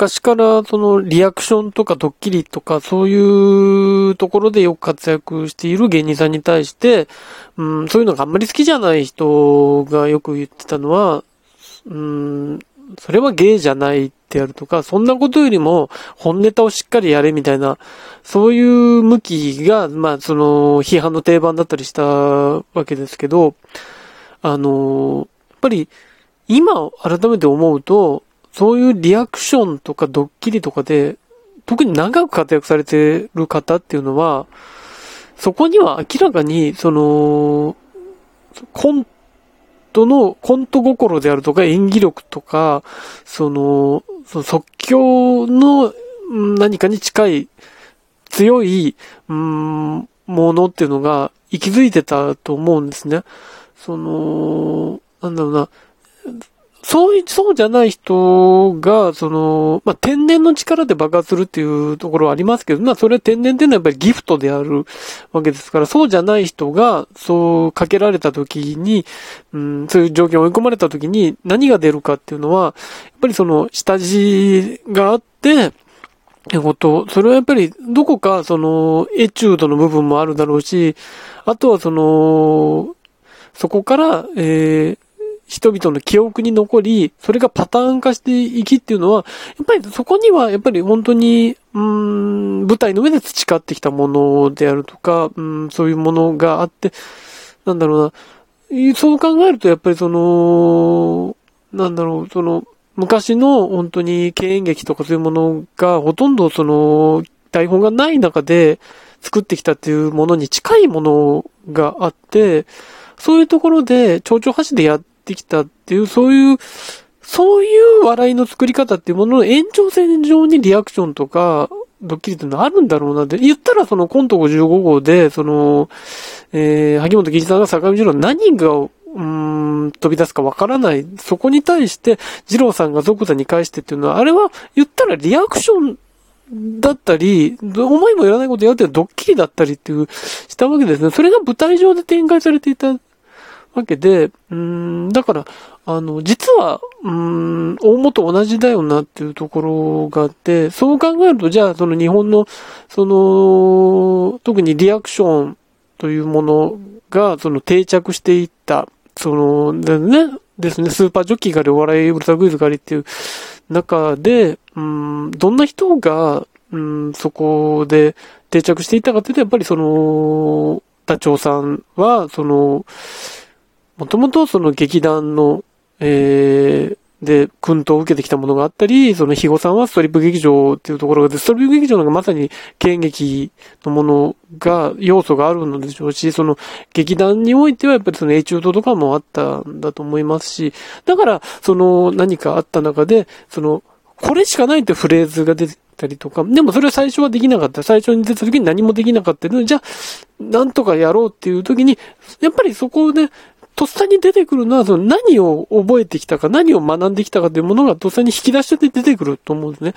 昔からそのリアクションとかドッキリとかそういうところでよく活躍している芸人さんに対して、うん、そういうのがあんまり好きじゃない人がよく言ってたのは、うん、それは芸じゃないってやるとか、そんなことよりも本ネタをしっかりやれみたいな、そういう向きが、まあその批判の定番だったりしたわけですけど、あの、やっぱり今改めて思うと、そういうリアクションとかドッキリとかで、特に長く活躍されてる方っていうのは、そこには明らかに、その、コントの、コント心であるとか演技力とか、その、その即興の何かに近い強い、うん、ものっていうのが息づいてたと思うんですね。その、なんだろうな、そう、そうじゃない人が、その、まあ、天然の力で爆発するっていうところはありますけど、まあ、それは天然っていうのはやっぱりギフトであるわけですから、そうじゃない人が、そうかけられた時に、うん、そういう状況に追い込まれた時に何が出るかっていうのは、やっぱりその、下地があって、ってこと、それはやっぱりどこかそのエチュードの部分もあるだろうし、あとはその、そこから、えー、人々の記憶に残り、それがパターン化していきっていうのは、やっぱりそこには、やっぱり本当に、うん、舞台の上で培ってきたものであるとか、うん、そういうものがあって、なんだろうな、そう考えると、やっぱりその、なんだろう、その、昔の本当に経営劇とかそういうものが、ほとんどその、台本がない中で作ってきたっていうものに近いものがあって、そういうところで、蝶々橋でやってきたっていう、そういう、そういう笑いの作り方っていうものの延長線上にリアクションとか、ドッキリっていうのあるんだろうなって。言ったらそのコント55号で、その、えー、萩本義一さんが坂上二郎何が、うーん、飛び出すかわからない。そこに対して、二郎さんが即座に返してっていうのは、あれは言ったらリアクションだったり、思いもよらないことやってドッキリだったりっていう、したわけですね。それが舞台上で展開されていたわけで、うん、だから、あの、実は、うん、大元同じだよなっていうところがあって、そう考えると、じゃあ、その日本の、その、特にリアクションというものが、その定着していった、その、でね、ですね、スーパージョッキーがあり、お笑いウルトラクイズがありっていう中で、うん、どんな人が、うん、そこで定着していったかというと、やっぱりその、ダチョウさんは、その、もともとその劇団の、えー、で、訓導を受けてきたものがあったり、その肥後さんはストリップ劇場っていうところがストリップ劇場のがまさに剣劇のものが、要素があるのでしょうし、その劇団においてはやっぱりその A 中等とかもあったんだと思いますし、だから、その何かあった中で、その、これしかないってフレーズが出てたりとか、でもそれは最初はできなかった。最初に出た時に何もできなかったのでじゃあ、なんとかやろうっていう時に、やっぱりそこで、とっさに出てくるのは、その何を覚えてきたか、何を学んできたかというものがとっさに引き出して出てくると思うんですね。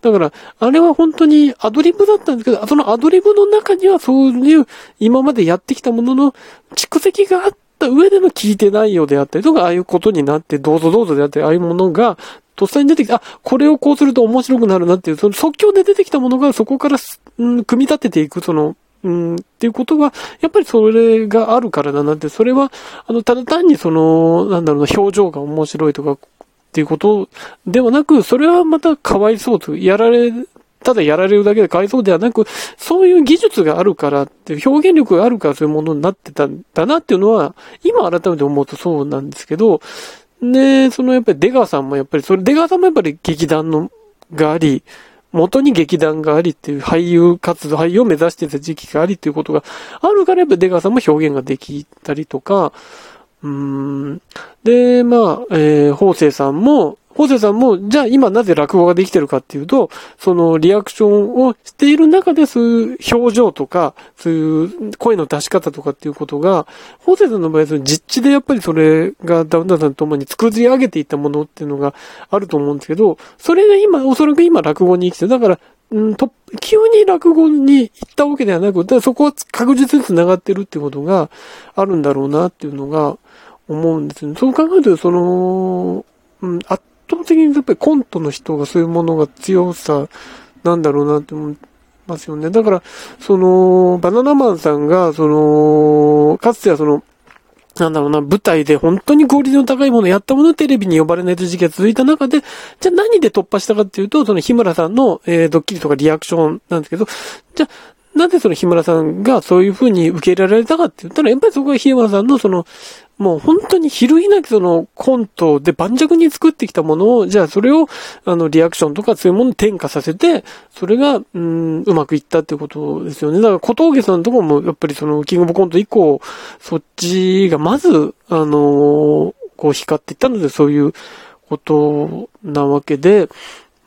だから、あれは本当にアドリブだったんですけど、そのアドリブの中にはそういう今までやってきたものの蓄積があった上での聞いてないようであったりとか、ああいうことになって、どうぞどうぞであったり、ああいうものが、とっさに出てきた、あ、これをこうすると面白くなるなっていう、その即興で出てきたものがそこから、うん、組み立てていく、その、うん、っていうことが、やっぱりそれがあるからだなって、それは、あの、ただ単にその、なんだろうな、表情が面白いとか、っていうことではなく、それはまたかわいそうと、やられ、ただやられるだけでかわいそうではなく、そういう技術があるからって、表現力があるからそういうものになってたんだなっていうのは、今改めて思うとそうなんですけど、で、そのやっぱり出川さんもやっぱり、それ出川さんもやっぱり劇団の、があり、元に劇団がありっていう俳優活動、俳優を目指してた時期がありっていうことがあるからやっぱ出川さんも表現ができたりとか、うん。で、まあ、えー、法政さんも、法政さんも、じゃあ今なぜ落語ができてるかっていうと、そのリアクションをしている中でそういう表情とか、そういう声の出し方とかっていうことが、法政さんの場合その実地でやっぱりそれがダウンタウンさんと共に作り上げていったものっていうのがあると思うんですけど、それが今、おそらく今落語に生きて。だから、うんと、急に落語に行ったわけではなく、だそこは確実に繋がってるっていうことがあるんだろうなっていうのが思うんですね。そう考えると、その、うん、圧倒的にやっぱりコントの人がそういうものが強さなんだろうなって思いますよね。だから、その、バナナマンさんが、その、かつてはその、なんだろうな、舞台で本当にクオリティの高いものをやったものテレビに呼ばれないという時期が続いた中で、じゃあ何で突破したかっていうと、その日村さんの、えー、ドッキリとかリアクションなんですけど、じゃあ、なぜその日村さんがそういう風に受け入れられたかって言ったら、やっぱりそこが日村さんのその、もう本当にひるぎなきそのコントで盤石に作ってきたものを、じゃあそれを、あの、リアクションとかそういうものに転化させて、それが、うん、うまくいったってことですよね。だから小峠さんのとこも、やっぱりその、キングオブコント以降、そっちがまず、あのー、こう光っていったので、そういうことなわけで、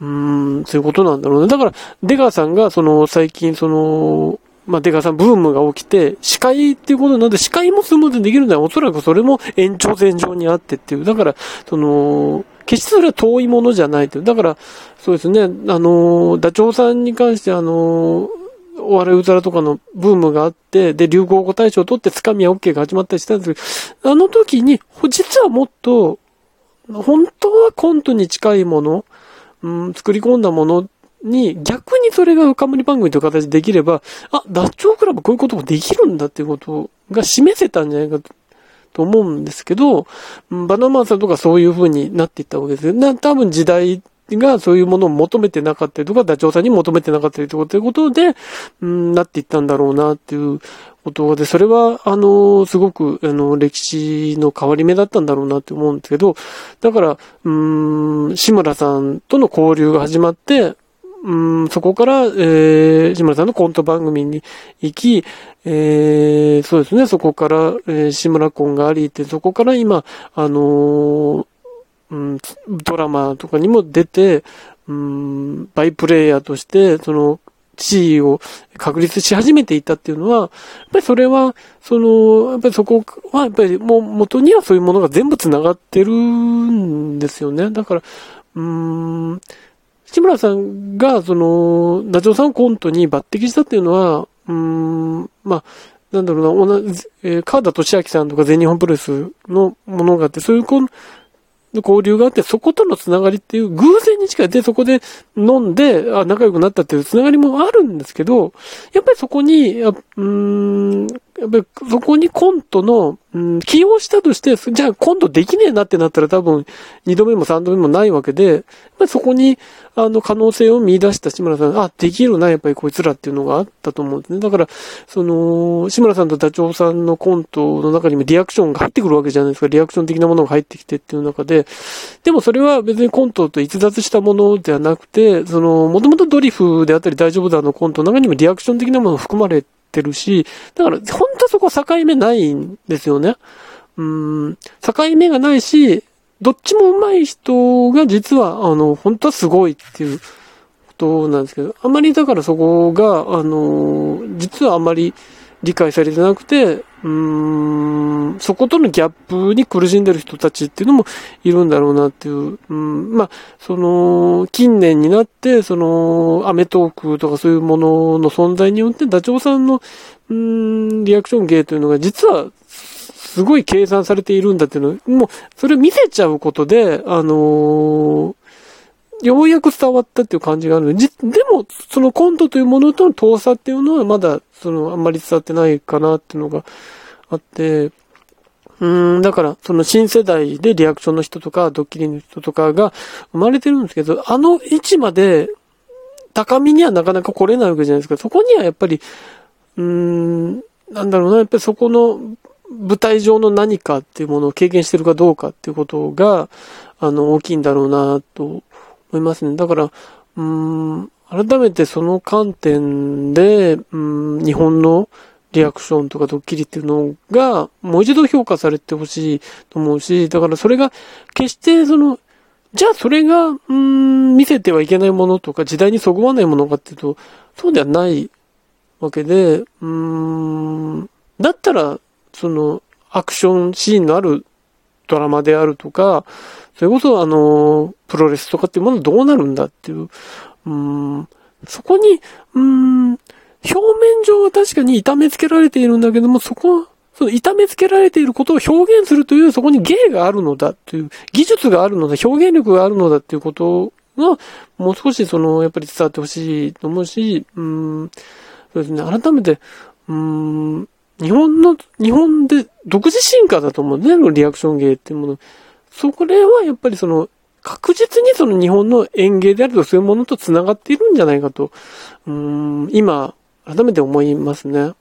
うん、そういうことなんだろうね。だから、出川さんが、その、最近、その、まあ、デカさんブームが起きて、司会っていうことなんで、司会もスムーズにできるのはおそらくそれも延長線上にあってっていう。だから、その、決してそれは遠いものじゃないという。だから、そうですね、あの、ダチョウさんに関してあの、お笑いうざらとかのブームがあって、で、流行語大賞を取ってつかみや OK が始まったりしたんですけど、あの時に、実はもっと、本当はコントに近いもの、うん、作り込んだものに、逆にそれが冠番組という形でできれば、あ、ダチョウクラブこういうこともできるんだっていうことが示せたんじゃないかと思うんですけど、バナマンさんとかそういう風になっていったわけですよ。な、多分時代がそういうものを求めてなかったりとか、ダチョウさんに求めてなかったりとかということで、うん、なっていったんだろうなっていうことで、それは、あの、すごく、あの、歴史の変わり目だったんだろうなって思うんですけど、だから、うん、志村さんとの交流が始まって、うん、そこから、えー、志村さんのコント番組に行き、えー、そうですね、そこから、えー、志村コンがありって、そこから今、あのー、うん、ドラマとかにも出て、うん、バイプレイヤーとして、その、地位を確立し始めていたっていうのは、やっぱりそれは、その、やっぱりそこは、やっぱりもう元にはそういうものが全部繋がってるんですよね。だから、うーん、志村さんが、その、ダチョウさんをコントに抜擢したっていうのは、うーん、まあ、なんだろうな、同じ、えー、川田俊明さんとか全日本プロレスのものがあって、そういうの交流があって、そことのつながりっていう偶然に近い。で、そこで飲んで、あ、仲良くなったっていうつながりもあるんですけど、やっぱりそこに、うん、やっぱりそこにコントの、うん、起用したとして、じゃあコントできねえなってなったら多分、二度目も三度目もないわけで、やっぱりそこに、あの、可能性を見出した志村さん、あ、できるな、やっぱりこいつらっていうのがあったと思うんですね。だから、その、志村さんとダチョウさんのコントの中にもリアクションが入ってくるわけじゃないですか。リアクション的なものが入ってきてっていう中で、でもそれは別にコントと逸脱したものではなくて、その、もともとドリフであったり大丈夫だのコントの中にもリアクション的なものが含まれててるし、だから、ほんとそこ境目ないんですよね。うん、境目がないし、どっちも上手い人が実は、あの、本当はすごいっていうことなんですけど、あまりだからそこが、あの、実はあまり理解されてなくて、うーん、そことのギャップに苦しんでる人たちっていうのもいるんだろうなっていう、うん、まあ、その、近年になって、その、アメトークとかそういうものの存在によって、ダチョウさんの、うん、リアクション芸というのが実はすごい計算されているんだっていうのもう、それを見せちゃうことで、あのー、ようやく伝わったっていう感じがあるで、でも、そのコントというものとの遠さっていうのはまだ、その、あんまり伝わってないかなっていうのがあって、うん、だから、その新世代でリアクションの人とか、ドッキリの人とかが生まれてるんですけど、あの位置まで、高みにはなかなか来れないわけじゃないですか。そこにはやっぱり、うーん、なんだろうな、やっぱりそこの舞台上の何かっていうものを経験してるかどうかっていうことが、あの、大きいんだろうなと思いますね。だから、うん、改めてその観点で、うん、日本のリアクションとかドッキリっていうのが、もう一度評価されてほしいと思うし、だからそれが、決してその、じゃあそれが、うん、見せてはいけないものとか、時代にそぐわないものかっていうと、そうではないわけで、うん、だったら、その、アクションシーンのあるドラマであるとか、それこそあの、プロレスとかっていうものどうなるんだっていう、うん、そこに、うん、表面上は確かに痛めつけられているんだけども、そこその痛めつけられていることを表現するという、そこに芸があるのだという、技術があるのだ、表現力があるのだっていうことが、もう少しその、やっぱり伝わってほしいと思うし、うん、そうですね、改めて、うん、日本の、日本で独自進化だと思うね、リアクション芸っていうもの。そこれはやっぱりその、確実にその日本の園芸であるとそういうものと繋がっているんじゃないかと、うん、今、改めて思いますね。